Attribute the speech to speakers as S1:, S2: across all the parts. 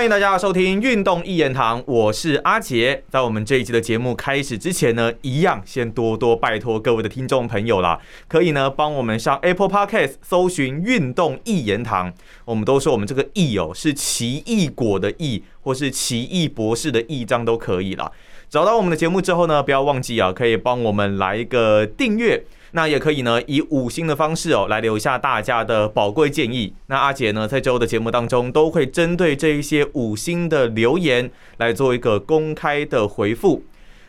S1: 欢迎大家收听《运动一言堂》，我是阿杰。在我们这一集的节目开始之前呢，一样先多多拜托各位的听众朋友啦，可以呢帮我们上 Apple Podcast 搜寻《运动一言堂》。我们都说我们这个“异”哦是奇异果的“异”，或是奇异博士的“异”，章都可以啦。找到我们的节目之后呢，不要忘记啊，可以帮我们来一个订阅。那也可以呢，以五星的方式哦，来留下大家的宝贵建议。那阿杰呢，在之后的节目当中，都会针对这一些五星的留言来做一个公开的回复。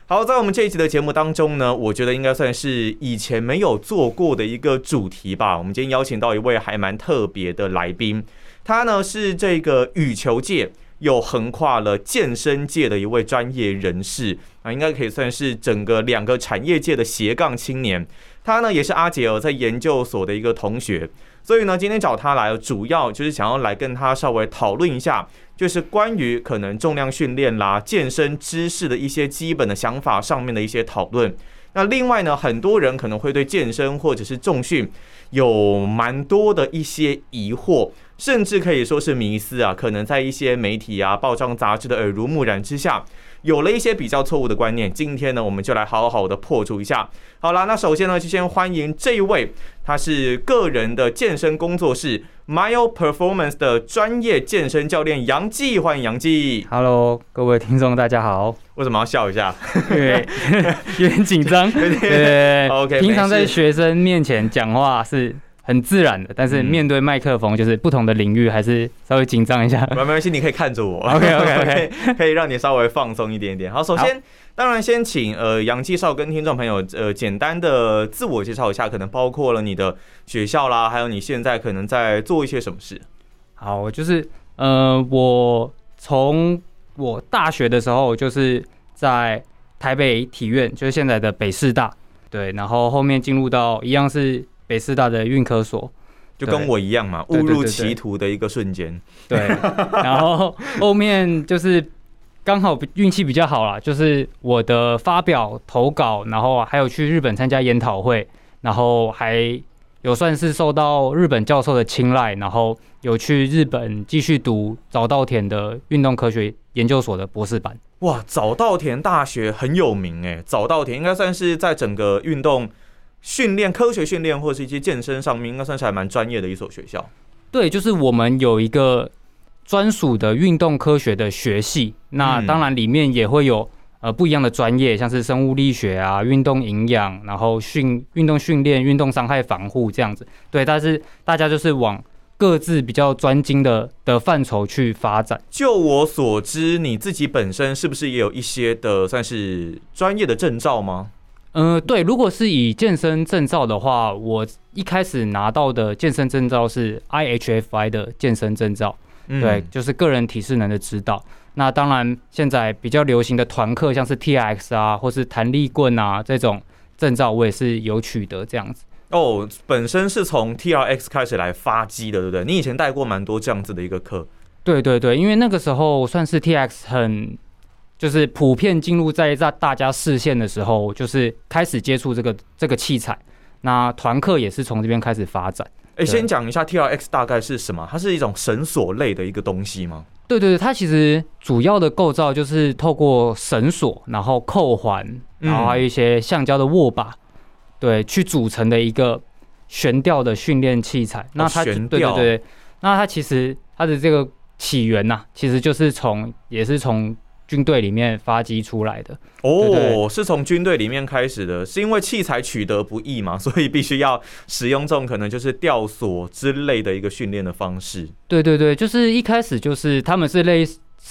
S1: 好，在我们这一集的节目当中呢，我觉得应该算是以前没有做过的一个主题吧。我们今天邀请到一位还蛮特别的来宾，他呢是这个羽球界又横跨了健身界的一位专业人士啊，应该可以算是整个两个产业界的斜杠青年。他呢也是阿杰尔在研究所的一个同学，所以呢今天找他来，主要就是想要来跟他稍微讨论一下，就是关于可能重量训练啦、健身知识的一些基本的想法上面的一些讨论。那另外呢，很多人可能会对健身或者是重训有蛮多的一些疑惑，甚至可以说是迷思啊，可能在一些媒体啊、报章杂志的耳濡目染之下。有了一些比较错误的观念，今天呢，我们就来好好的破除一下。好了，那首先呢，就先欢迎这一位，他是个人的健身工作室 Mile Performance 的专业健身教练杨继，欢迎杨继。
S2: Hello，各位听众，大家好。
S1: 为什么要笑一下？
S2: 因为 有点紧张。对
S1: ，OK。
S2: 平常在学生面前讲话是。很自然的，但是面对麦克风，就是不同的领域，还是稍微紧张一下。
S1: 没关系，你可以看着我。
S2: OK OK OK，
S1: 可以让你稍微放松一点点。好，首先，当然先请呃杨介绍跟听众朋友呃简单的自我介绍一下，可能包括了你的学校啦，还有你现在可能在做一些什么事。
S2: 好，就是呃我从我大学的时候就是在台北体院，就是现在的北师大，对，然后后面进入到一样是。北师大的运科所，
S1: 就跟我一样嘛，误入歧途的一个瞬间。
S2: 对，然后后面就是刚好运气比较好啦，就是我的发表投稿，然后还有去日本参加研讨会，然后还有算是受到日本教授的青睐，然后有去日本继续读早稻田的运动科学研究所的博士班。
S1: 哇，早稻田大学很有名哎，早稻田应该算是在整个运动。训练科学训练或者是一些健身上面，应该算是还蛮专业的一所学校。
S2: 对，就是我们有一个专属的运动科学的学系，那当然里面也会有呃不一样的专业，像是生物力学啊、运动营养，然后训运动训练、运动伤害防护这样子。对，但是大家就是往各自比较专精的的范畴去发展。
S1: 就我所知，你自己本身是不是也有一些的算是专业的证照吗？
S2: 嗯，对，如果是以健身证照的话，我一开始拿到的健身证照是 IHFI 的健身证照，对，就是个人体适能的指导。那当然，现在比较流行的团课，像是 TRX 啊，或是弹力棍啊这种证照，我也是有取得这样子。
S1: 哦，本身是从 TRX 开始来发机的，对不对？你以前带过蛮多这样子的一个课。
S2: 对对对，因为那个时候算是 TRX 很。就是普遍进入在在大家视线的时候，就是开始接触这个这个器材。那团课也是从这边开始发展。
S1: 哎，先讲一下 T R X 大概是什么？它是一种绳索类的一个东西吗？
S2: 对对对，它其实主要的构造就是透过绳索，然后扣环，然后还有一些橡胶的握把，对，去组成的一个悬吊的训练器材。
S1: 那它悬吊，
S2: 对对对。那它其实它的这个起源呐，其实就是从也是从。军队里面发迹出来的
S1: 哦，是从军队里面开始的，是因为器材取得不易嘛，所以必须要使用这种可能就是吊索之类的一个训练的方式。
S2: 对对对，就是一开始就是他们是类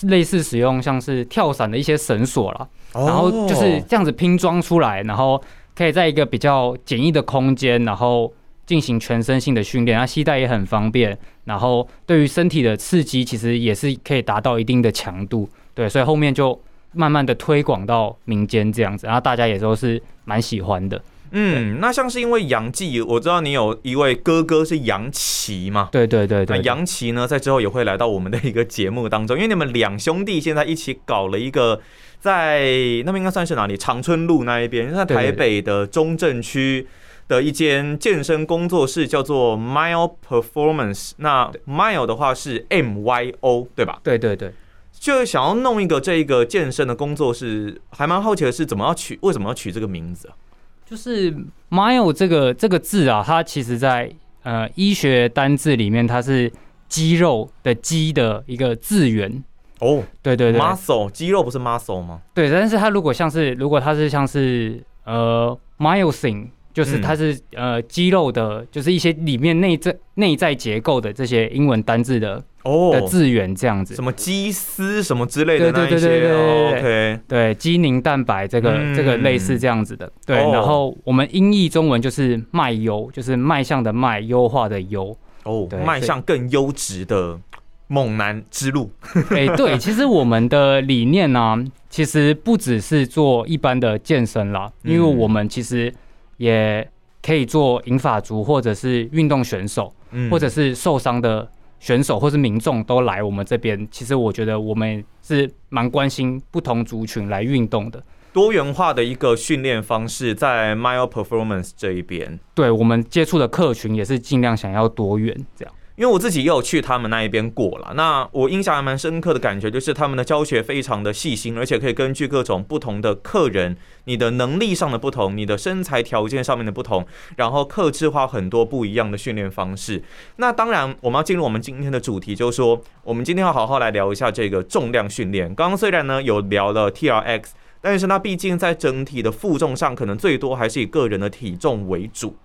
S2: 类似使用像是跳伞的一些绳索了，然后就是这样子拼装出来，然后可以在一个比较简易的空间，然后进行全身性的训练，那携带也很方便，然后对于身体的刺激其实也是可以达到一定的强度。对，所以后面就慢慢的推广到民间这样子，然后大家也都是蛮喜欢的。
S1: 嗯，那像是因为杨记，我知道你有一位哥哥是杨奇嘛？
S2: 对对对对。
S1: 杨奇呢，在之后也会来到我们的一个节目当中，因为你们两兄弟现在一起搞了一个，在那边应该算是哪里？长春路那一边，在台北的中正区的一间健身工作室，叫做 Mile Performance。那 Mile 的话是 M Y O，对吧？
S2: 对对对。
S1: 就想要弄一个这个健身的工作室，还蛮好奇的是怎么要取，为什么要取这个名字啊？
S2: 就是 mile 这个这个字啊，它其实在呃医学单字里面，它是肌肉的肌的一个字源。
S1: 哦，
S2: 对对对
S1: ，muscle 肌肉不是 muscle 吗？
S2: 对，但是它如果像是如果它是像是呃 myosin，就是
S1: 嗯
S2: 它是、呃肌肉的，就是一些里面内在内在结构的这些英文单字的、
S1: 哦
S2: 的，字源这样子
S1: 什。么肌丝什么之类的那一些。
S2: 对对对对对对
S1: 哦 OK，
S2: 对，肌凝蛋白这个、
S1: 嗯
S2: 这个类似这样子的。对，
S1: 哦
S2: 然后我们音译中文就是迈优，就是迈向的迈，优化的优。
S1: 哦
S2: 对，
S1: 迈向更优质的猛男之路。
S2: 哎、对，其实我们的理念呢、其实不只是做一般的健身啦，因为
S1: 嗯
S2: 我们其实也可以做银发族，或者是运动选手，
S1: 嗯
S2: 或者是受伤的选手，或是民众都来我们这边。其实我觉得我们是蛮关心不同族群来运动的。
S1: 多元化的一个训练方式，在 Mile Performance 这一边。
S2: 对我们接触的客群也是尽量想要多元这样。
S1: 因为我自己也有去他们那一边过了，那我印象还蛮深刻的感觉就是他们的教学非常的细心，而且可以根据各种不同的客人，你的能力上的不同，你的身材条件上面的不同，然后克制化很多不一样的训练方式。那当然，我们要进入我们今天的主题，就是说我们今天要好好来聊一下这个重量训练。刚刚虽然呢有聊了 TRX，但是它毕竟在整体的负重上，可能最多还是以个人的体重为主。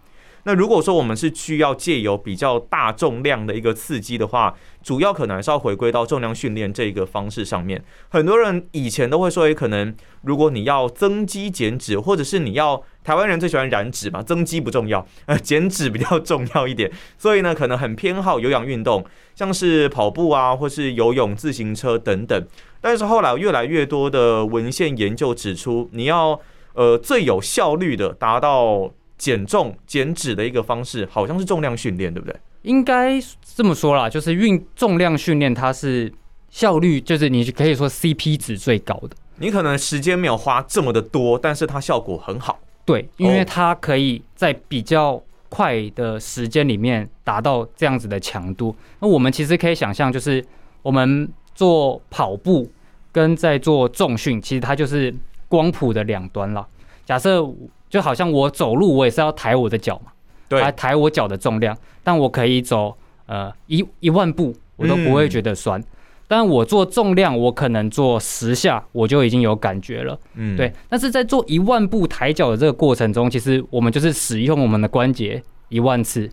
S1: 那如果说我们是需要借由比较大重量的一个刺激的话，主要可能还是要回归到重量训练这个方式上面。很多人以前都会说，诶，可能如果你要增肌减脂，或者是你要台湾人最喜欢燃脂嘛，增肌不重要，呃，减脂比较重要一点。所以呢，可能很偏好有氧运动，像是跑步啊，或是游泳、自行车等等。但是后来越来越多的文献研究指出，你要呃最有效率的达到减重减脂的一个方式，好像是重量训练，对不对？
S2: 应该这么说啦，就是运重量训练它是效率，就是你可以说 CP 值最高的。
S1: 你可能时间没有花这么的多，但是它效果很好。
S2: 对，因为
S1: 哦
S2: 它可以在比较快的时间里面达到这样子的强度。那我们其实可以想象，就是我们做跑步跟在做重训，其实它就是光谱的两端了。假设就好像我走路，我也是要抬我的脚嘛，
S1: 对
S2: 来抬我脚的重量，但我可以走呃一一万步，我都不会觉得酸。但我做重量，我可能做十下，我就已经有感觉了。
S1: 嗯，
S2: 对，但是在做一万步抬脚的这个过程中，其实我们就是使用我们的关节一万次。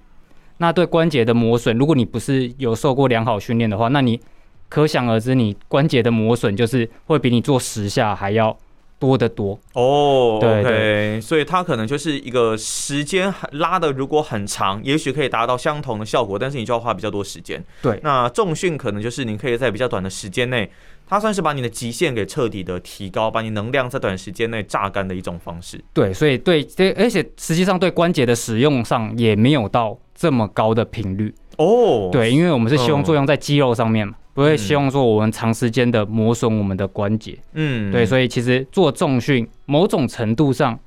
S2: 那对关节的磨损，如果你不是有受过良好训练的话，那你可想而知，你关节的磨损就是会比你做十下还要多得多。
S1: 哦
S2: 对
S1: ，OK，所以它可能就是一个时间很拉的，如果很长，也许可以达到相同的效果，但是你就要花比较多时间。
S2: 对
S1: 那重训可能就是你可以在比较短的时间内，它算是把你的极限给彻底的提高，把你能量在短时间内榨干的一种方式。
S2: 对，所以对这，而且实际上对关节的使用上也没有到这么高的频率。
S1: 哦，
S2: 对，因为我们是希望
S1: 嗯
S2: 作用在肌肉上面嘛，不会希望说我们长时间的磨损我们的关节。
S1: 嗯，
S2: 对，所以其实做重训，某种程度上，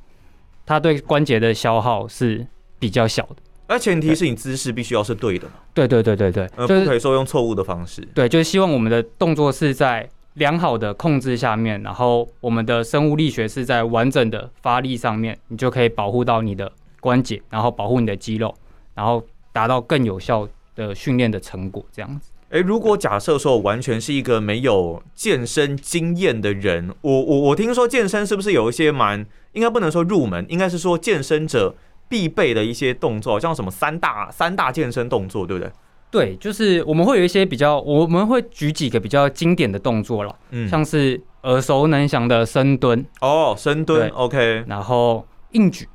S2: 它对关节的消耗是比较小的。
S1: 那前提是你姿势必须要是对的嘛，
S2: 对对对对对，
S1: 呃，
S2: 就是
S1: 不可以说用错误的方式。
S2: 对，就是希望我们的动作是在良好的控制下面，然后我们的生物力学是在完整的发力上面，你就可以保护到你的关节，然后保护你的肌肉，然后达到更有效的训练的成果，这样子。
S1: 诶，如果假设说我完全是一个没有健身经验的人，我我我听说健身是不是有一些蛮应该不能说入门，应该是说健身者必备的一些动作，像什么三大三大健身动作，对不对？
S2: 对，就是我们会有一些比较，我们会举几个比较经典的动作了，
S1: 嗯，
S2: 像是耳熟能详的深蹲，
S1: 哦，深蹲，OK，
S2: 然后硬举，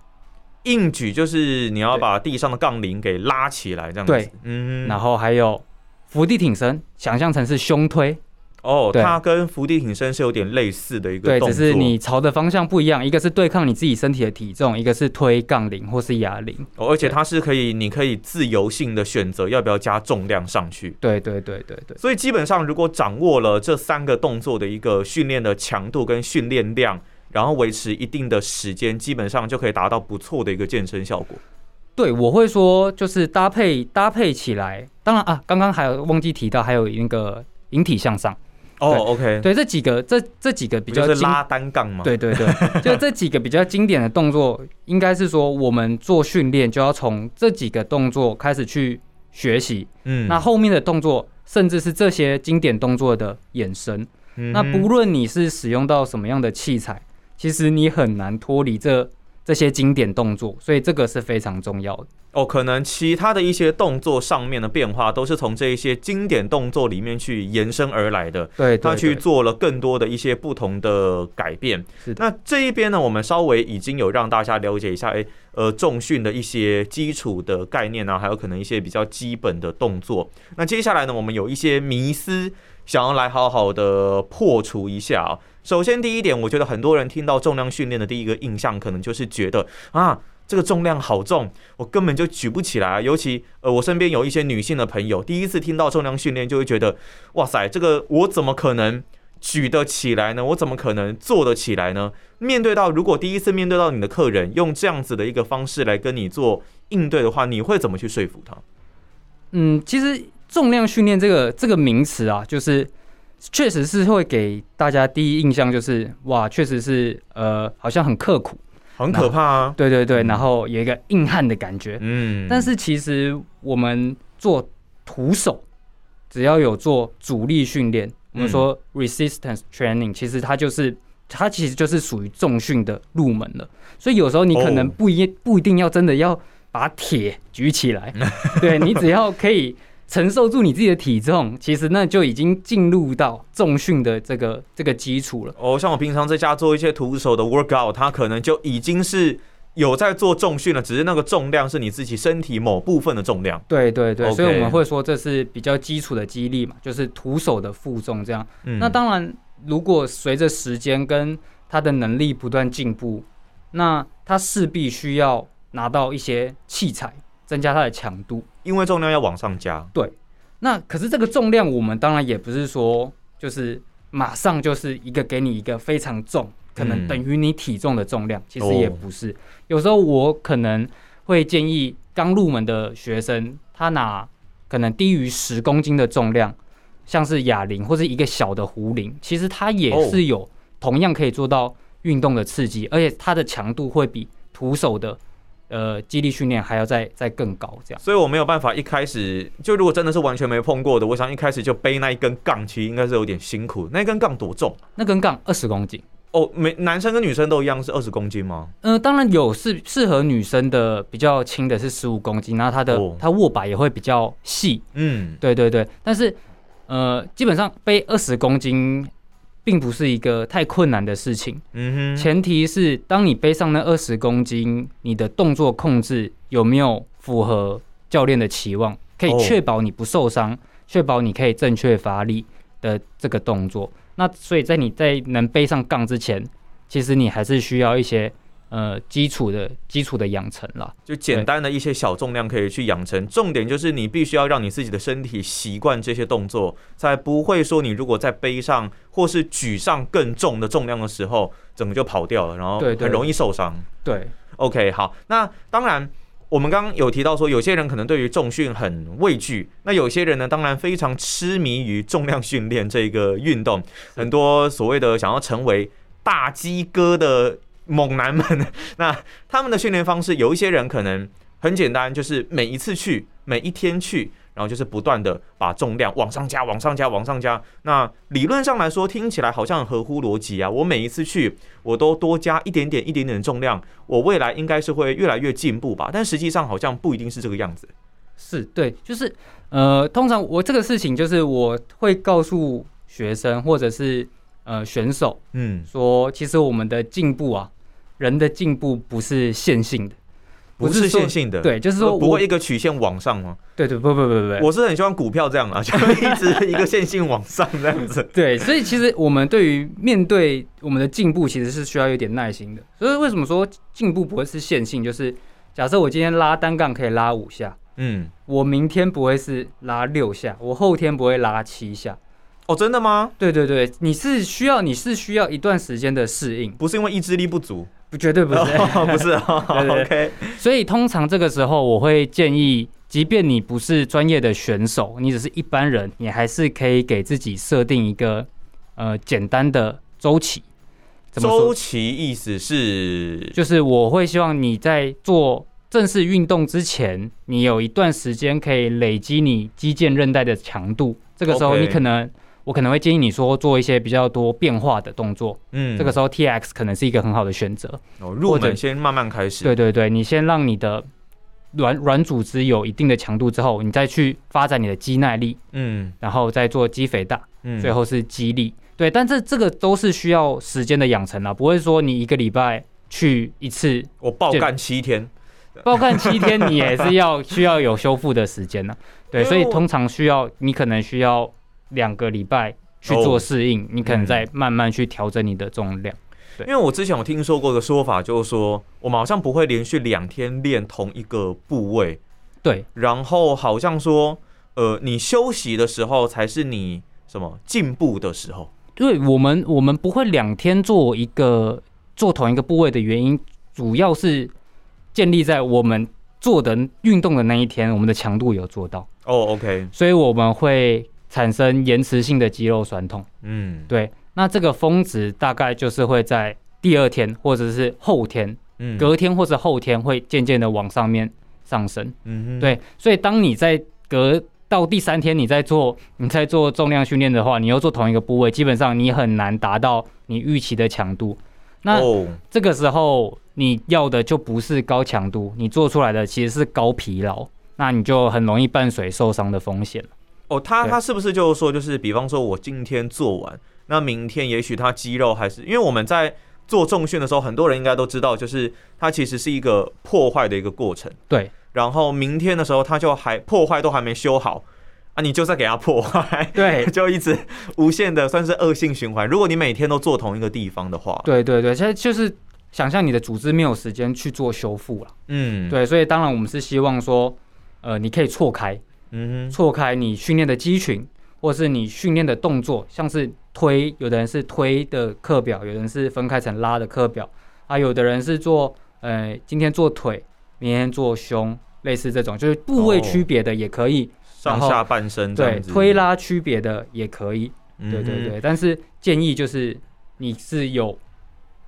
S1: 硬举就是你要把地上的杠铃给拉起来，这样子。
S2: 对，
S1: 嗯，
S2: 然后还有伏地挺身，想象成是胸推，
S1: 哦，它跟伏地挺身是有点类似的一个，动作，
S2: 只是你朝的方向不一样，一个是对抗你自己身体的体重，一个是推杠铃或是哑铃。
S1: 哦，而且它是可以，你可以自由性的选择要不要加重量上去。
S2: 对对对对对
S1: 所以基本上，如果掌握了这三个动作的一个训练的强度跟训练量，然后维持一定的时间，基本上就可以达到不错的一个健身效果。
S2: 对，我会说就是搭配搭配起来。当然啊，刚刚还有忘记提到，还有那个引体向上。
S1: 哦，OK，
S2: 对，这几个这这几个比较
S1: 就是拉单杠嘛。
S2: 对对对，就这几个比较经典的动作，应该是说我们做训练就要从这几个动作开始去学习，
S1: 嗯
S2: 那后面的动作甚至是这些经典动作的衍生。
S1: 嗯
S2: 那不论你是使用到什么样的器材，其实你很难脱离这这些经典动作，所以这个是非常重要的。
S1: 哦，可能其他的一些动作上面的变化，都是从这一些经典动作里面去延伸而来的。
S2: 对，
S1: 他去做了更多的一些不同的改变
S2: 是。的
S1: 那这一边呢，我们稍微已经有让大家了解一下，诶，呃，重训的一些基础的概念啊，还有可能一些比较基本的动作。那接下来呢，我们有一些迷思想要来好好的破除一下啊。首先第一点，我觉得很多人听到重量训练的第一个印象，可能就是觉得啊。这个重量好重，我根本就举不起来啊！尤其呃，我身边有一些女性的朋友，第一次听到重量训练，就会觉得，哇塞，这个我怎么可能举得起来呢？我怎么可能做得起来呢？面对到如果第一次面对到你的客人用这样子的一个方式来跟你做应对的话，你会怎么去说服他？
S2: 嗯，其实重量训练这个这个名词啊，就是确实是会给大家第一印象就是哇，确实是呃，好像很刻苦，
S1: 很可怕啊！
S2: 对对对，
S1: 嗯
S2: 然后有一个硬汉的感觉。
S1: 嗯，
S2: 但是其实我们做徒手，只要有做阻力训练，我们说 resistance training，其实它就是它其实就是属于重训的入门了。所以有时候你可能
S1: 哦
S2: 不一不一定要真的要把铁举起来，对你只要可以承受住你自己的体重，其实那就已经进入到重训的这个这个基础了。
S1: 哦，像我平常在家做一些徒手的 workout，它可能就已经是有在做重训了，只是那个重量是你自己身体某部分的重量。
S2: 对对对所以我们会说这是比较基础的肌力嘛，就是徒手的负重这样。
S1: 嗯
S2: 那当然，如果随着时间跟他的能力不断进步，那他势必需要拿到一些器材，增加他的强度。
S1: 因为重量要往上加，对。
S2: 那可是这个重量，我们当然也不是说就是马上就是一个给你一个非常重，可能
S1: 嗯。
S2: 等于你体重的重量，其实
S1: 哦。
S2: 也不是。有时候我可能会建议刚入门的学生，他拿可能低于十公斤的重量，像是哑铃或者一个小的壶铃，其实它也
S1: 哦。
S2: 是有同样可以做到运动的刺激，而且它的强度会比徒手的呃肌力训练还要再再更高，这样。
S1: 所以我没有办法一开始就如果真的是完全没碰过的，我想一开始就背那一根杠，其实应该是有点辛苦。那一根杠多重？
S2: 那根杠二十公斤。
S1: 哦，每男生跟女生都一样是二十公斤吗？
S2: 呃，当然有是适合女生的比较轻的是十五公斤，然后它的、
S1: 哦
S2: 它握把也会比较细，
S1: 嗯，
S2: 对对对。但是呃，基本上背二十公斤并不是一个太困难的事情，
S1: 嗯哼，
S2: 前提是当你背上那二十公斤，你的动作控制有没有符合教练的期望，可以
S1: 哦。
S2: 确保你不受伤，确保你可以正确发力的这个动作。那所以在你在能背上杠之前，其实你还是需要一些呃基础的基础的养成啦。
S1: 就简单的一些小重量可以去养成，重点就是你必须要让你自己的身体习惯这些动作，才不会说你如果在背上或是举上更重的重量的时候，整个就跑掉了，然后很容易受伤。
S2: 对
S1: ，OK，好，那当然。我们刚刚有提到说，有些人可能对于重训很畏惧，那有些人呢，当然非常痴迷于重量训练这个运动。很多所谓的想要成为大鸡哥的猛男们，那他们的训练方式，有一些人可能很简单，就是每一次去，每一天去，然后就是不断的把重量往上加，往上加，往上加。那理论上来说，听起来好像合乎逻辑啊。我每一次去，我都多加一点点、一点点的重量，我未来应该是会越来越进步吧？但实际上好像不一定是这个样子。
S2: 是对，就是呃，通常我这个事情就是我会告诉学生或者是呃选手
S1: 嗯，
S2: 说，其实我们的进步啊，人的进步不是线性的，
S1: 不是线性的，
S2: 对，就是说
S1: 不会一个曲线往上吗？
S2: 对对不不不不不，
S1: 我是很希望股票这样啊，就一直一个线性往上这样子。
S2: 对，所以其实我们对于面对我们的进步，其实是需要有点耐心的。所以为什么说进步不会是线性？就是假设我今天拉单杠可以拉五下，
S1: 嗯，
S2: 我明天不会是拉六下，我后天不会拉七下。
S1: 哦，真的吗？
S2: 对对对，你是需要你是需要一段时间的适应，
S1: 不是因为意志力不足，
S2: 不绝对不是。
S1: 哦不是哦
S2: 对对对
S1: OK，
S2: 所以通常这个时候，我会建议，即便你不是专业的选手，你只是一般人，你还是可以给自己设定一个呃简单的周期。怎么
S1: 周期意思是
S2: 就是我会希望你在做正式运动之前，你有一段时间可以累积你肌腱韧带的强度。这个时候你可能我可能会建议你说做一些比较多变化的动作。
S1: 嗯
S2: 这个时候 T X 可能是一个很好的选择。
S1: 哦入门先慢慢开始。
S2: 对对对，你先让你的软软组织有一定的强度之后，你再去发展你的肌耐力，
S1: 嗯
S2: 然后再做肌肥大，
S1: 嗯
S2: 最后是肌力。对，但这这个都是需要时间的养成啊，不会说你一个礼拜去一次
S1: 我爆干七天。
S2: 包干七天，你也是要需要有修复的时间呢、对，所以通常需要你可能需要两个礼拜去
S1: 哦
S2: 做适应，你可能
S1: 嗯
S2: 再慢慢去调整你的重量。对。
S1: 因为我之前有听说过一个说法，就是说我们好像不会连续两天练同一个部位，
S2: 对。
S1: 然后好像说，呃，你休息的时候才是你什么进步的时候。
S2: 对，我们我们不会两天做一个做同一个部位的原因，主要是建立在我们做的运动的那一天，我们的强度有做到，
S1: 哦，OK，
S2: 所以我们会产生延迟性的肌肉酸痛。
S1: 嗯，
S2: 对，那这个峰值大概就是会在第二天或者是后天，
S1: 嗯，
S2: 隔天或者后天会渐渐的往上面上升。
S1: 嗯哼，
S2: 对，所以当你在隔到第三天，你在做你在做重量训练的话，你又做同一个部位，基本上你很难达到你预期的强度。那
S1: 哦，
S2: 这个时候你要的就不是高强度，你做出来的其实是高疲劳，那你就很容易伴随受伤的风险。
S1: 哦，他他是不是就是说，就是比方说我今天做完，那明天也许他肌肉还是，因为我们在做重训的时候，很多人应该都知道，就是它其实是一个破坏的一个过程。
S2: 对
S1: 然后明天的时候，它就还破坏都还没修好啊，你就在给它破坏，
S2: 对
S1: 就一直无限的算是恶性循环。如果你每天都做同一个地方的话，
S2: 对对对，现在就是想象你的组织没有时间去做修复了。
S1: 嗯，，
S2: 对，所以当然我们是希望说，呃，你可以错开，
S1: 嗯哼，
S2: 错开你训练的肌群，或是你训练的动作，像是推，有的人是推的课表，有人是分开成拉的课表，啊，有的人是做，呃，今天做腿，明天做胸，类似这种，就是部位
S1: 哦
S2: 区别的也可以，
S1: 上下半身
S2: 对，推拉区别的也可以，
S1: 嗯，
S2: 对对对，但是建议就是你是有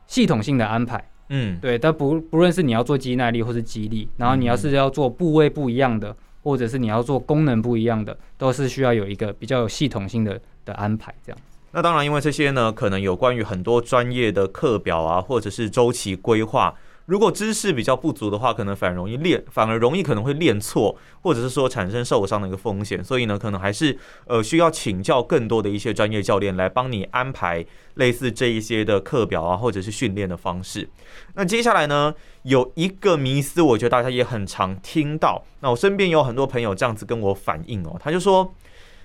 S2: 系统性的安排。
S1: 嗯，
S2: 对，但不不论是你要做肌耐力或是肌力，然后你要是要做部位不一样的，或者是你要做功能不一样的，都是需要有一个比较有系统性的的安排。这样，
S1: 那当然，因为这些呢，可能有关于很多专业的课表啊，或者是周期规划。如果知识比较不足的话，可能反而容易练，反而容易可能会练错，或者是说产生受伤的一个风险。所以呢，可能还是呃需要请教更多的一些专业教练来帮你安排类似这一些的课表啊，或者是训练的方式。那接下来呢，有一个迷思，我觉得大家也很常听到。那我身边有很多朋友这样子跟我反映哦，他就说，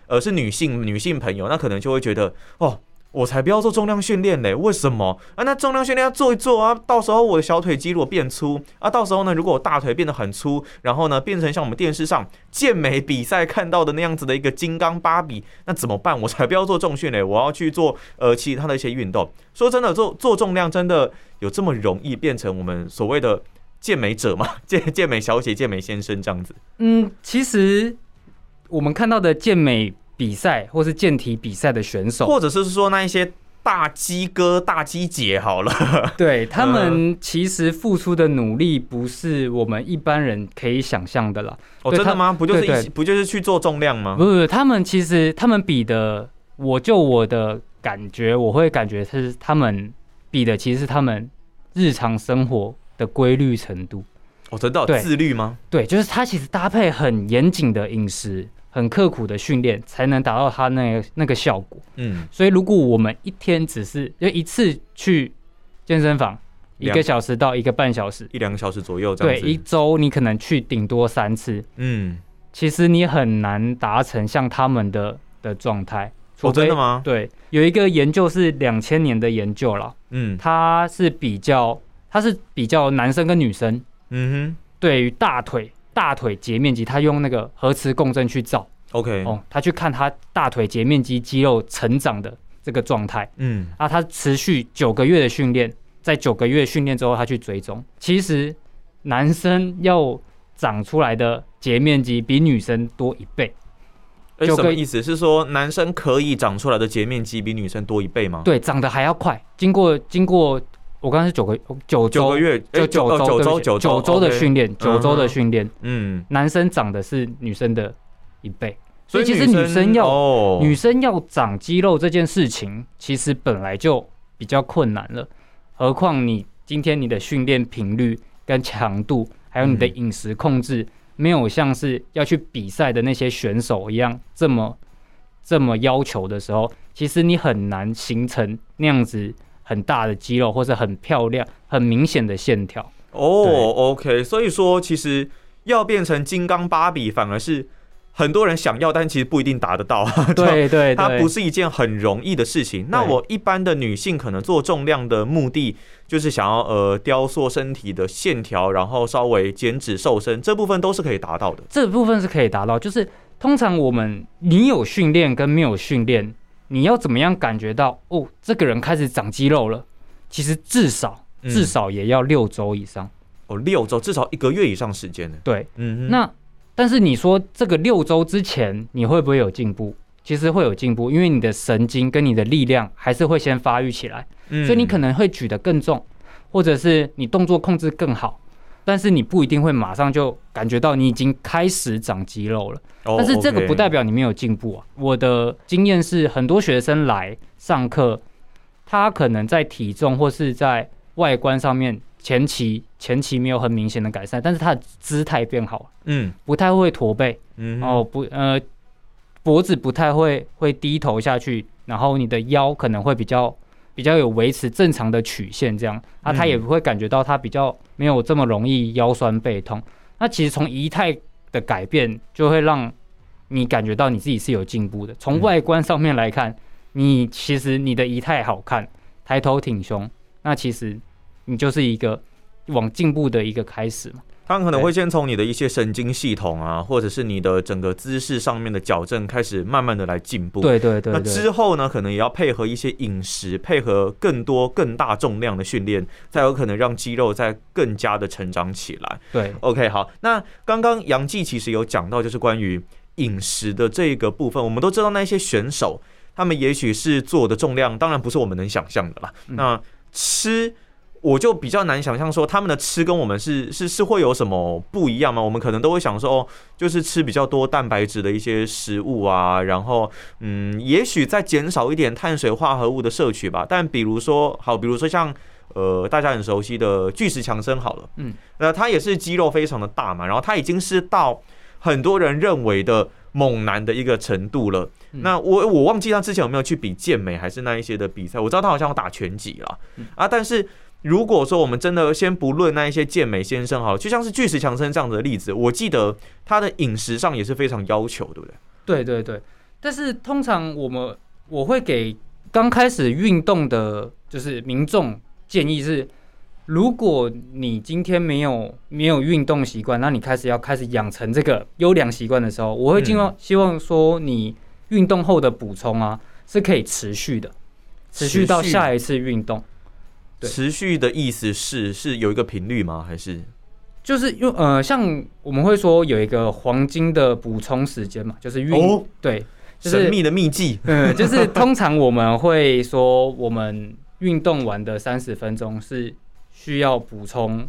S1: 呃，是女性女性朋友，那可能就会觉得哦。我才不要做重量训练嘞！为什么啊？那重量训练要做一做啊，到时候我的小腿肌如果变粗啊，到时候呢，如果我大腿变得很粗，然后呢，变成像我们电视上健美比赛看到的那样子的一个金刚芭比，那怎么办？我才不要做重训嘞！我要去做呃其他的一些运动。说真的，做做重量真的有这么容易变成我们所谓的健美者吗？健健美小姐、健美先生这样子？
S2: 嗯，其实我们看到的健美比赛或是健体比赛的选手，
S1: 或者是说那一些大鸡哥、大鸡姐好了，
S2: 对他们其实付出的努力不是我们一般人可以想象的了。
S1: 哦，真的吗？不就是一起不就是去做重量吗
S2: 不？不不，他们其实他们比的，我就我的感觉，我会感觉是他们比的其实是他们日常生活的规律程度。
S1: 哦，真的哦自律吗？
S2: 对，就是他其实搭配很严谨的饮食，很刻苦的训练，才能达到他那个那个效果。
S1: 嗯，
S2: 所以如果我们一天只是就一次去健身房一个小时到一个半小时，
S1: 一两个小时左右这
S2: 对，
S1: 样子。
S2: 一周你可能去顶多三次，
S1: 嗯，
S2: 其实你很难达成像他们的的状态。
S1: 真的吗？
S2: 对，有一个研究是两千年的研究了，
S1: 嗯
S2: 它是比较，它是比较男生跟女生
S1: 嗯哼
S2: 对于大腿大腿截面积，他用那个核磁共振去照
S1: ，OK，
S2: 哦，他去看他大腿截面积肌肉成长的这个状态
S1: 嗯，
S2: 啊，他持续九个月的训练，在九个月训练之后，他去追踪，其实男生要长出来的截面积比女生多一倍。
S1: 哎，
S2: 就跟
S1: 什么意思？是说男生可以长出来的截面积比女生多一倍吗？，
S2: 对，长得还要快。经过经过，我刚才是九个九周
S1: 九个，月，
S2: 九
S1: 九周九
S2: 九周的训练，九周的
S1: 嗯
S2: 训练，
S1: 嗯，
S2: 男生长的是女生的一倍。所以其实
S1: 女
S2: 女生要
S1: 哦。
S2: 女生要长肌肉这件事情，其实本来就比较困难了，何况你今天你的训练频率跟强度，还有你的
S1: 嗯
S2: 饮食控制，没有像是要去比赛的那些选手一样这么这么要求的时候，其实你很难形成那样子很大的肌肉，或者很漂亮、很明显的线条。
S1: 哦
S2: 对
S1: ，OK，所以说其实要变成金刚芭比，反而是很多人想要，但其实不一定达得到。
S2: 对对
S1: 它，不是一件很容易的事情。那我一般的女性可能做重量的目的就是想要呃雕塑身体的线条，然后稍微减脂瘦身，这部分都是可以达到的。
S2: 这部分是可以达到，就是通常我们你有训练跟没有训练，你要怎么样感觉到哦，这个人开始长肌肉了？其实至少
S1: 嗯
S2: 至少也要六周以上。
S1: 哦，六周至少一个月以上时间呢。
S2: 对，
S1: 嗯哼，
S2: 那但是你说这个六周之前你会不会有进步？其实会有进步，因为你的神经跟你的力量还是会先发育起来，
S1: 嗯
S2: 所以你可能会举得更重，或者是你动作控制更好。但是你不一定会马上就感觉到你已经开始长肌肉了。
S1: 哦
S2: 但是这个不代表你没有进步啊。我的经验是，很多学生来上课，他可能在体重或是在外观上面前期前期没有很明显的改善，但是他的姿态变好了，
S1: 嗯
S2: 不太会驼背，
S1: 嗯
S2: 哦不呃脖子不太会会低头下去，然后你的腰可能会比较比较有维持正常的曲线，这样啊他
S1: 嗯
S2: 也不会感觉到他比较没有这么容易腰酸背痛。那其实从仪态的改变，就会让你感觉到你自己是有进步的。从
S1: 嗯
S2: 外观上面来看，你其实你的仪态好看，抬头挺胸，那其实你就是一个往进步的一个开始嘛。
S1: 他可能会先从你的一些神经系统啊，或者是你的整个姿势上面的矫正开始，慢慢的来进步。。
S2: 对对对
S1: 那，之后呢，可能也要配合一些饮食，配合更多更大重量的训练，才有可能让肌肉再更加的成长起来。
S2: 对
S1: OK，好，那刚刚杨记其实有讲到，就是关于饮食的这个部分，我们都知道那些选手，他们也许是做的重量，当然不是我们能想象的啦。
S2: 嗯
S1: 那吃。我就比较难想象说他们的吃跟我们是是是会有什么不一样吗？我们可能都会想说哦，就是吃比较多蛋白质的一些食物啊，然后嗯，也许再减少一点碳水化合物的摄取吧。但比如说好，比如说像呃大家很熟悉的巨石强森好了，
S2: 嗯，
S1: 那他也是肌肉非常的大嘛，然后他已经是到很多人认为的猛男的一个程度了。
S2: 嗯
S1: 那我我忘记他之前有没有去比健美还是那一些的比赛，我知道他好像有打拳击啦，
S2: 嗯
S1: 啊，但是。如果说我们真的先不论那一些健美先生好了，就像是巨石强森这样子的例子，我记得他的饮食上也是非常要求，对不对？
S2: 对对对，但是通常我们我会给刚开始运动的，就是民众建议是，如果你今天没有没有运动习惯，那你开始要开始养成这个优良习惯的时候，我会希望、希望说你运动后的补充啊是可以持续的，持续到下一次运动。对
S1: 持续的意思是是有一个频率吗？还是
S2: 就是因为呃，像我们会说有一个黄金的补充时间嘛，就是运、
S1: 哦
S2: 对，就是
S1: 神秘的秘技？
S2: 嗯，就是通常我们会说，我们运动完的三十分钟是需要补充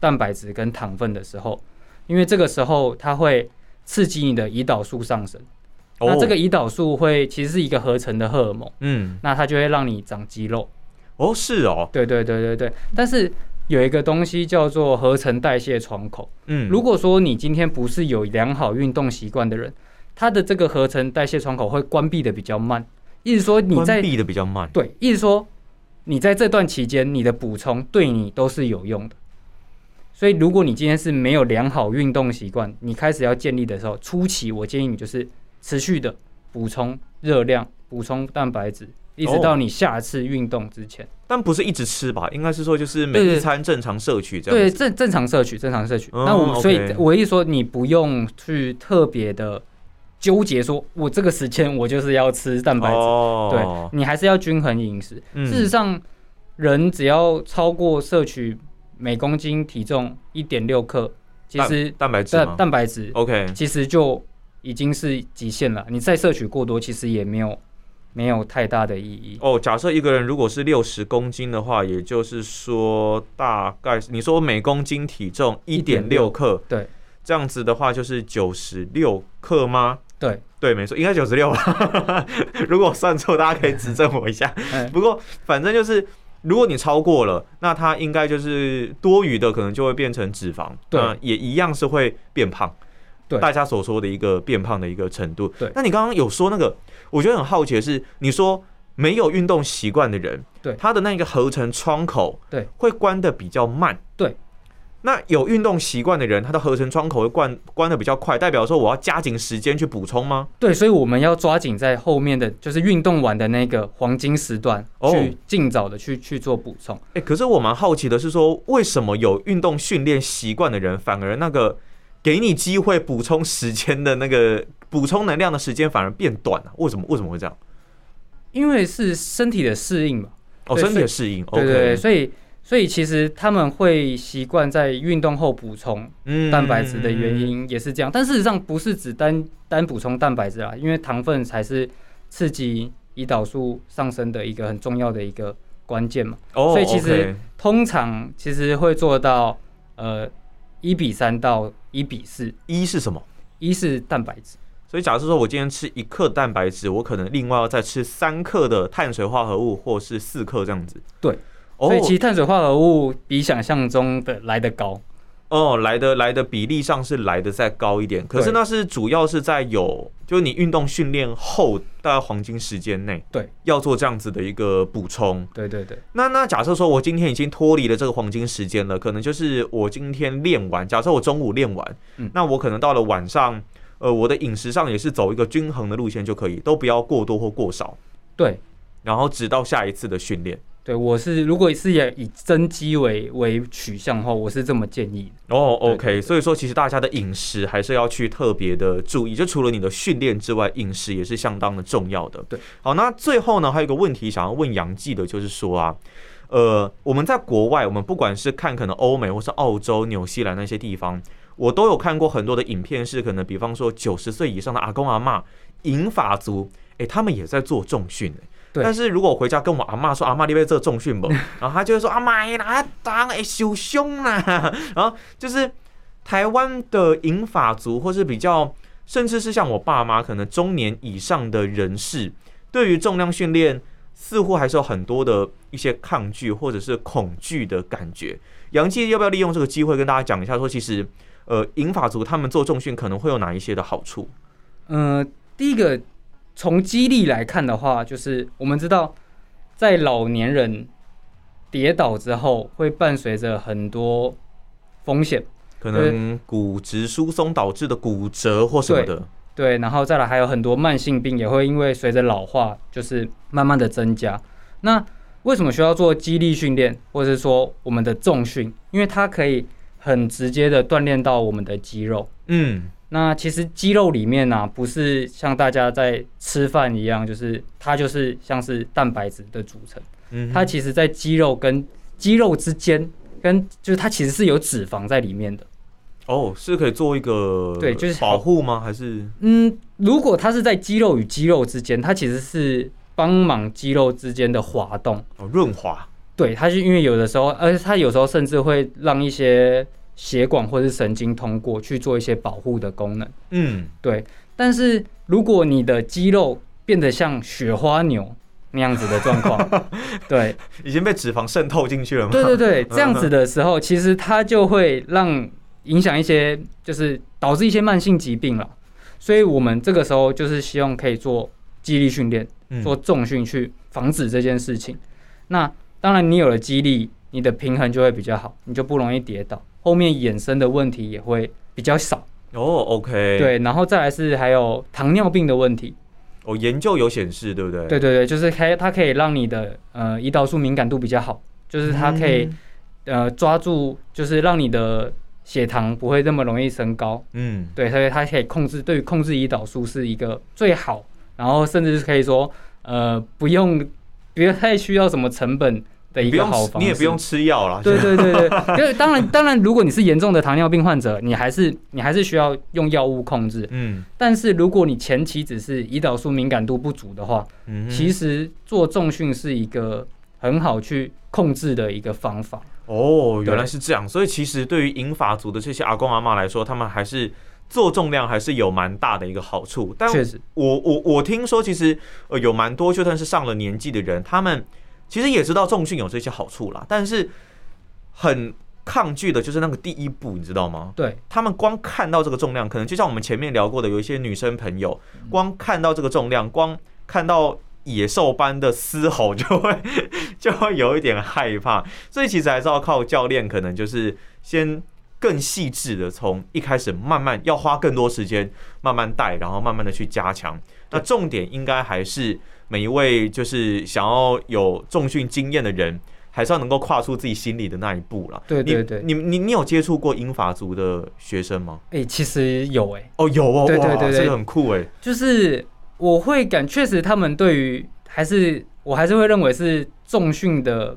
S2: 蛋白质跟糖分的时候，因为这个时候它会刺激你的胰岛素上升。那这个胰岛素会其实是一个合成的荷尔蒙，
S1: 嗯
S2: 那它就会让你长肌肉。
S1: 哦是哦。
S2: 对对对对对，但是有一个东西叫做合成代谢窗口。
S1: 嗯。
S2: 如果说你今天不是有良好运动习惯的人，他的这个合成代谢窗口会关闭的比较慢，意思说你在
S1: 关闭的比较慢。
S2: 对，意思说你在这段期间你的补充对你都是有用的。所以如果你今天是没有良好运动习惯，你开始要建立的时候，初期我建议你就是持续的补充热量、补充蛋白质，一直
S1: 哦
S2: 到你下次运动之前。
S1: 但不是一直吃吧？应该是说就是每一餐正常摄取这样
S2: 对，正正常摄取，正常摄取。
S1: 嗯
S2: 那我所以我意思说，你不用去特别的纠结，说我这个时间我就是要吃蛋白质，
S1: 哦
S2: 对你还是要均衡饮食。
S1: 嗯
S2: 事实上，人只要超过摄取每公斤体重一点六克，其实
S1: 蛋白质
S2: 蛋蛋白质
S1: ？OK，
S2: 其实就已已经是极限了，你再摄取过多，其实也没有没有太大的意义。
S1: 哦，假设一个人如果是六十公斤的话，也就是说大概你说每公斤体重一点六克，
S2: 对，
S1: 这样子的话就是九十六克吗？
S2: 对
S1: 对，没错，应该九十六。如果算错，大家可以指正我一下。
S2: 哎
S1: 不过反正就是，如果你超过了，那它应该就是多余的，可能就会变成脂肪，
S2: 对
S1: 也一样是会变胖。
S2: 对
S1: 大家所说的一个变胖的一个程度。
S2: 对
S1: 那你刚刚有说那个，我觉得很好奇的是，你说没有运动习惯的人，
S2: 对
S1: 他的那个合成窗口，
S2: 对，
S1: 会关的比较慢。
S2: 对。
S1: 那有运动习惯的人，他的合成窗口会关关的比较快，代表说我要加紧时间去补充吗？
S2: 对，所以我们要抓紧在后面的就是运动完的那个黄金时段，
S1: 哦
S2: 去尽早的去去做补充。
S1: 哎、可是我蛮好奇的是说，为什么有运动训练习惯的人，反而那个给你机会补充时间的那个补充能量的时间反而变短了、为什么？为什么会这样？
S2: 因为是身体的适应嘛，
S1: 哦，身体的适应。
S2: 对对对，所以所以其实他们会习惯在运动后补充
S1: 嗯
S2: 蛋白质的原。因也是这样，但事实上不是只单单补充蛋白质啦，因为糖分才是刺激胰岛素上升的一个很重要的一个关键嘛。
S1: 哦，
S2: 所以其实通常其实会做到呃一比三到一比四，
S1: 一是什么？
S2: 一是蛋白质，
S1: 所以假设说我今天吃一克蛋白质，我可能另外要再吃三克的碳水化合物，或是四克这样子。
S2: 对，
S1: 哦
S2: 所以其实碳水化合物比想象中的来得高。
S1: 哦，来的来的比例上是来的再高一点，可是那是主要是在有，就是你运动训练后大概黄金时间内，
S2: 对，
S1: 要做这样子的一个补充。
S2: 对对对，
S1: 那那假设说我今天已经脱离了这个黄金时间了，可能就是我今天练完，假设我中午练完，
S2: 嗯。
S1: 那我可能到了晚上，呃，我的饮食上也是走一个均衡的路线就可以，都不要过多或过少，
S2: 对。
S1: 然后直到下一次的训练。
S2: 对，我是如果是以以增肌为为取向的话，我是这么建议的。
S1: 哦
S2: 对
S1: ，OK，
S2: 对
S1: 所以说其实大家的饮食还是要去特别的注意，就除了你的训练之外，饮食也是相当的重要的。
S2: 对，
S1: 好，那最后呢，还有一个问题想要问杨记的，就是说啊，呃，我们在国外，我们不管是看可能欧美或是澳洲、纽西兰那些地方，我都有看过很多的影片，是可能比方说九十岁以上的阿公阿嬷、银发族，诶，他们也在做重训、但是如果我回家跟我阿妈说，阿妈你在做重训不？然后他就会说阿妈哪当哎受凶啦。然后就是台湾的银发族，或是比较，甚至是像我爸妈，可能中年以上的人士，对于重量训练似乎还是有很多的一些抗拒或者是恐惧的感觉。杨记要不要利用这个机会跟大家讲一下，说其实呃银发族他们做重训可能会有哪一些的好处？
S2: 呃、第一个从激励来看的话，就是我们知道，在老年人跌倒之后，会伴随着很多风险。
S1: 可能骨质疏松导致的骨折或什么的。
S2: 对，然后再来还有很多慢性病也会因为随着老化，就是慢慢的增加。那为什么需要做肌力训练，或者是说我们的重训？因为它可以很直接的锻炼到我们的肌肉。
S1: 嗯，
S2: 那其实肌肉里面呢、不是像大家在吃饭一样，就是它就是像是蛋白质的组成。
S1: 嗯
S2: 它其实，在肌肉跟肌肉之间，跟就是它其实是有脂肪在里面的。
S1: 哦，是可以做一个
S2: 对就是
S1: 保护吗？还是
S2: 嗯，如果它是在肌肉与肌肉之间，它其实是帮忙肌肉之间的滑动。
S1: 哦润滑？
S2: 对，它是因为有的时候，而且它有时候甚至会让一些血管或是神经通过去做一些保护的功能。
S1: 嗯，
S2: 对，但是如果你的肌肉变得像雪花牛那样子的状况，对，
S1: 已经被脂肪渗透进去了吗？
S2: 对对对，这样子 的时候，其实它就会让影响一些，就是导致一些慢性疾病了。所以我们这个时候就是希望可以做肌力训练，
S1: 嗯
S2: 做重训去防止这件事情。那当然，你有了肌力，你的平衡就会比较好，你就不容易跌倒，后面衍生的问题也会比较少。
S1: 哦，OK，，
S2: 对，然后再来是还有糖尿病的问题。
S1: 哦，研究有显示，对不对？
S2: 对对对，就是可以，它可以让你的呃胰岛素敏感度比较好，就是它可以、呃抓住，就是让你的血糖不会那么容易升高。
S1: 嗯，
S2: 对，所以它可以控制，对于控制胰岛素是一个最好，然后甚至是可以说呃不用不要太需要什么成本的一个好方式。
S1: 你也不用吃药啦。
S2: 对对对对，因为 当然当然，如果你是严重的糖尿病患者，你还是你还是需要用药物控制。
S1: 嗯
S2: 但是如果你前期只是胰岛素敏感度不足的话，
S1: 嗯，
S2: 其实做重训是一个很好去控制的一个方法。
S1: 哦，原来是这样，所以其实对于银发族的这些阿公阿妈来说，他们还是做重量还是有蛮大的一个好处。但我我我听说，其实呃有蛮多就算是上了年纪的人，他们其实也知道重训有这些好处啦，但是很抗拒的就是那个第一步，你知道吗？
S2: 对
S1: 他们光看到这个重量，可能就像我们前面聊过的，有一些女生朋友，
S2: 嗯
S1: 光看到这个重量，光看到野兽般的嘶吼，就会 就会有一点害怕。所以其实还是要靠教练，可能就是先更细致的从一开始慢慢要花更多时间慢慢带，然后慢慢的去加强。那重点应该还是每一位就是想要有重训经验的人。还是要能够跨出自己心里的那一步啦。
S2: 对对对
S1: 你你你你有接触过英法族的学生吗？
S2: 哎、其实有哎、
S1: 哦，有哦，
S2: 对对对对
S1: 这个很酷哎。
S2: 就是我会感，确实他们对于还是我还是会认为是重训的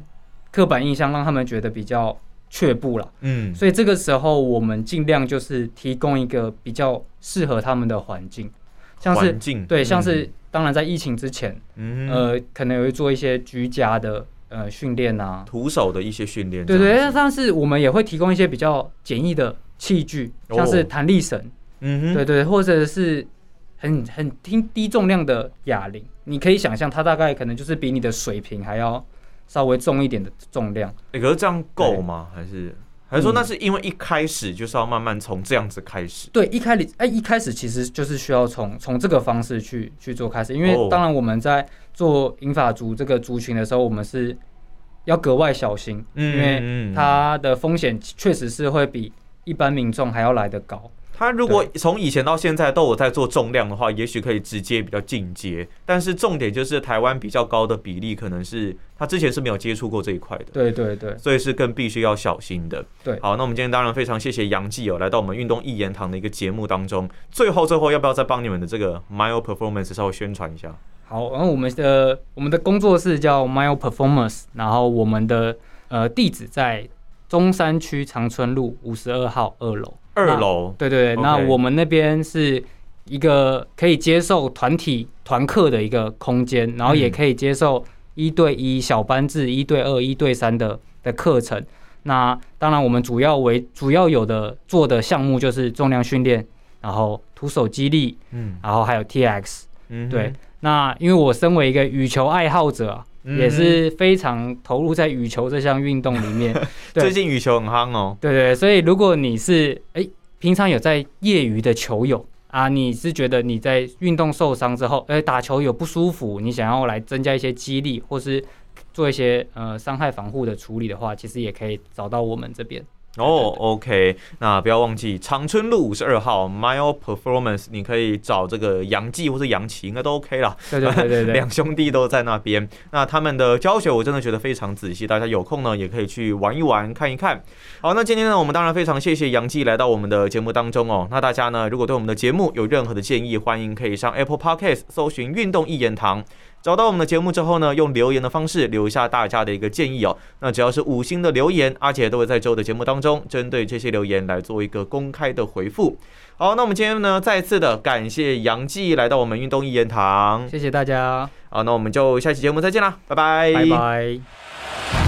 S2: 刻板印象，让他们觉得比较却步了。
S1: 嗯，
S2: 所以这个时候，我们尽量就是提供一个比较适合他们的环境，像是
S1: 环境
S2: 对，像是
S1: 嗯
S2: 当然在疫情之前，
S1: 嗯。
S2: 呃，可能也会做一些居家的呃训练啊，
S1: 徒手的一些训练，
S2: 对对，但是我们也会提供一些比较简易的器具，
S1: 哦。
S2: 像是弹力绳，
S1: 嗯哼，
S2: 对对，或者是很很轻低重量的哑铃，你可以想象它大概可能就是比你的水平还要稍微重一点的重量。
S1: 欸可是这样够吗？还是还是说
S2: 嗯
S1: 那是因为一开始就是要慢慢从这样子开始？
S2: 对，一开始哎，一开始其实就是需要从从这个方式去去做开始，因为
S1: 哦
S2: 当然我们在做银发族这个族群的时候，我们是要格外小心，
S1: 嗯
S2: 因为
S1: 嗯
S2: 它的风险确实是会比一般民众还要来得高。
S1: 他如果从以前到现在都有在做重量的话，也许可以直接比较进阶。但是重点就是台湾比较高的比例，可能是他之前是没有接触过这一块的。
S2: 对对对，
S1: 所以是更必须要小心的。
S2: 对
S1: 好，那我们今天当然非常谢谢杨继友，来到我们运动一言堂的一个节目当中。最后最后，要不要再帮你们的这个 Mile Performance 稍微宣传一下？
S2: 好，然后我们的我们的工作室叫 Mile Performance，然后我们的呃地址在中山区长春路五十二号二楼。
S1: 二楼
S2: 对对对那我们那边是一个可以接受团体团课的一个空间，然后也
S1: 嗯
S2: 可以接受一对一小班制、一对二、一对三的的课程。那当然，我们主要为主要有的做的项目就是重量训练，然后徒手肌力，
S1: 嗯
S2: 然后还有 TX。
S1: 嗯
S2: 对，那因为我身为一个羽球爱好者啊，
S1: 嗯
S2: 也是非常投入在羽球这项运动里面。
S1: 最近羽球很夯哦。
S2: 对对，所以如果你是哎、平常有在业余的球友啊，你是觉得你在运动受伤之后，哎、打球有不舒服，你想要来增加一些肌力，或是做一些呃伤害防护的处理的话，其实也可以找到我们这边。
S1: 哦，OK，那不要忘记长春路五十二号 Mile Performance，你可以找这个杨记或者杨奇，应该都 OK 啦。
S2: 对对对对对
S1: 两，兄弟都在那边。那他们的教学我真的觉得非常仔细，大家有空呢也可以去玩一玩、看一看。好，那今天呢，我们当然非常谢谢杨记来到我们的节目当中哦。那大家呢，如果对我们的节目有任何的建议，欢迎可以上 Apple Podcast 搜寻“运动一言堂”。找到我们的节目之后呢，用留言的方式留下大家的一个建议哦。那只要是五星的留言，阿杰都会在周的节目当中针对这些留言来做一个公开的回复。好，那我们今天呢，再次的感谢杨记来到我们运动一言堂。
S2: 谢谢大家，
S1: 好，那我们就下期节目再见啦，拜拜，
S2: 拜拜。